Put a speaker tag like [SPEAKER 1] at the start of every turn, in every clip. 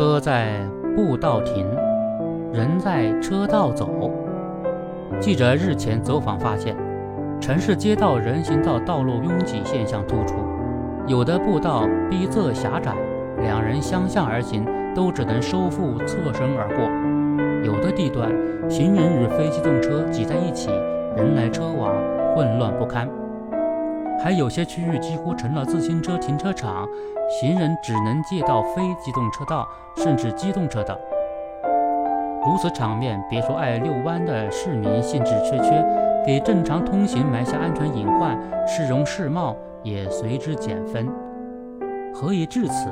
[SPEAKER 1] 车在步道停，人在车道走。记者日前走访发现，城市街道人行道道路拥挤现象突出，有的步道逼仄狭窄，两人相向而行都只能收腹侧身而过；有的地段行人与非机动车挤在一起，人来车往，混乱不堪。还有些区域几乎成了自行车停车场，行人只能借道非机动车道，甚至机动车道。如此场面，别说爱遛弯的市民兴致缺缺，给正常通行埋下安全隐患，市容市貌也随之减分。何以至此？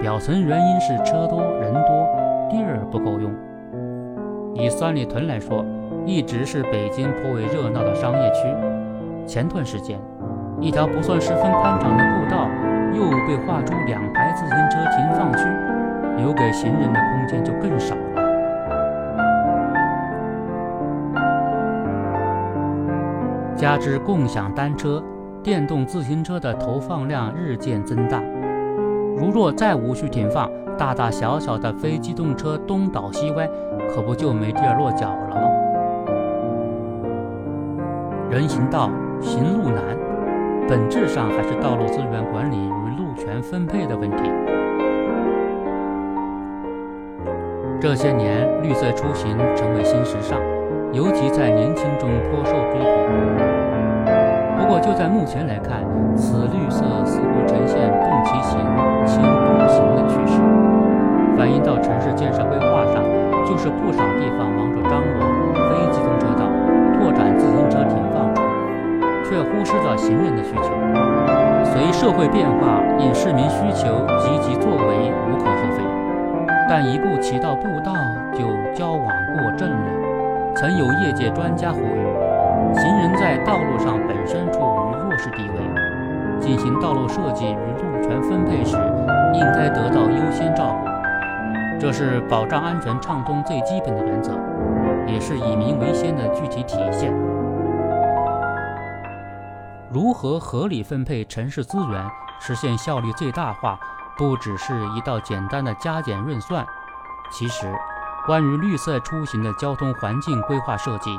[SPEAKER 1] 表层原因是车多人多，地儿不够用。以三里屯来说，一直是北京颇为热闹的商业区。前段时间，一条不算十分宽敞的步道又被划出两排自行车停放区，留给行人的空间就更少了。加之共享单车、电动自行车的投放量日渐增大，如若再无序停放，大大小小的非机动车东倒西歪，可不就没地儿落脚了吗？人行道。行路难，本质上还是道路资源管理与路权分配的问题。这些年，绿色出行成为新时尚，尤其在年轻中颇受追捧。不过，就在目前来看，此绿色似乎呈现重骑行、轻却忽视了行人的需求。随社会变化，因市民需求积极作为无可厚非，但一步骑到步道就矫枉过正了。曾有业界专家呼吁，行人在道路上本身处于弱势地位，进行道路设计与路权分配时，应该得到优先照顾。这是保障安全畅通最基本的原则，也是以民为先的具体体现。如何合理分配城市资源，实现效率最大化，不只是一道简单的加减运算。其实，关于绿色出行的交通环境规划设计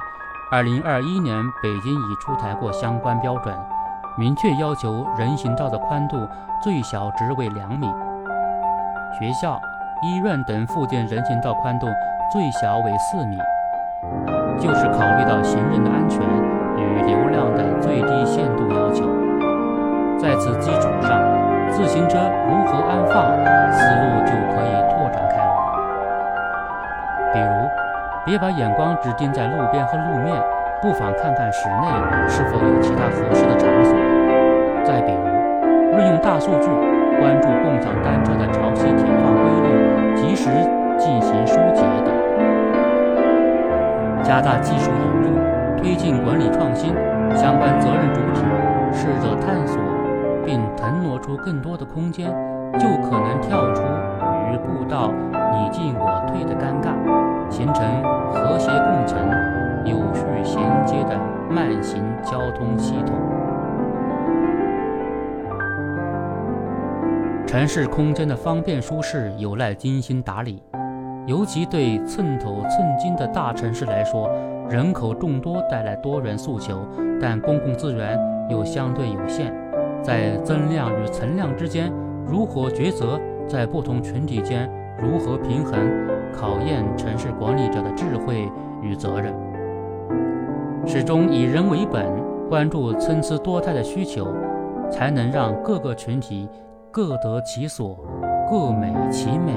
[SPEAKER 1] ，2021年北京已出台过相关标准，明确要求人行道的宽度最小值为两米，学校、医院等附近人行道宽度最小为四米，就是考虑到行人的安全。与流量最低限度要求，在此基础上，自行车如何安放，思路就可以拓展开来。比如，别把眼光只盯在路边和路面，不妨看看室内是否有其他合适的场所。再比如，运用大数据，关注共享单车的潮汐停放规律，及时进行疏解等，加大技术引入。推进管理创新，相关责任主体试着探索并腾挪出更多的空间，就可能跳出与步道你进我退的尴尬，形成和谐共存、有序衔接的慢行交通系统。城市空间的方便舒适有赖精心打理，尤其对寸土寸金的大城市来说。人口众多带来多元诉求，但公共资源又相对有限，在增量与存量之间如何抉择，在不同群体间如何平衡，考验城市管理者的智慧与责任。始终以人为本，关注参差多态的需求，才能让各个群体各得其所，各美其美。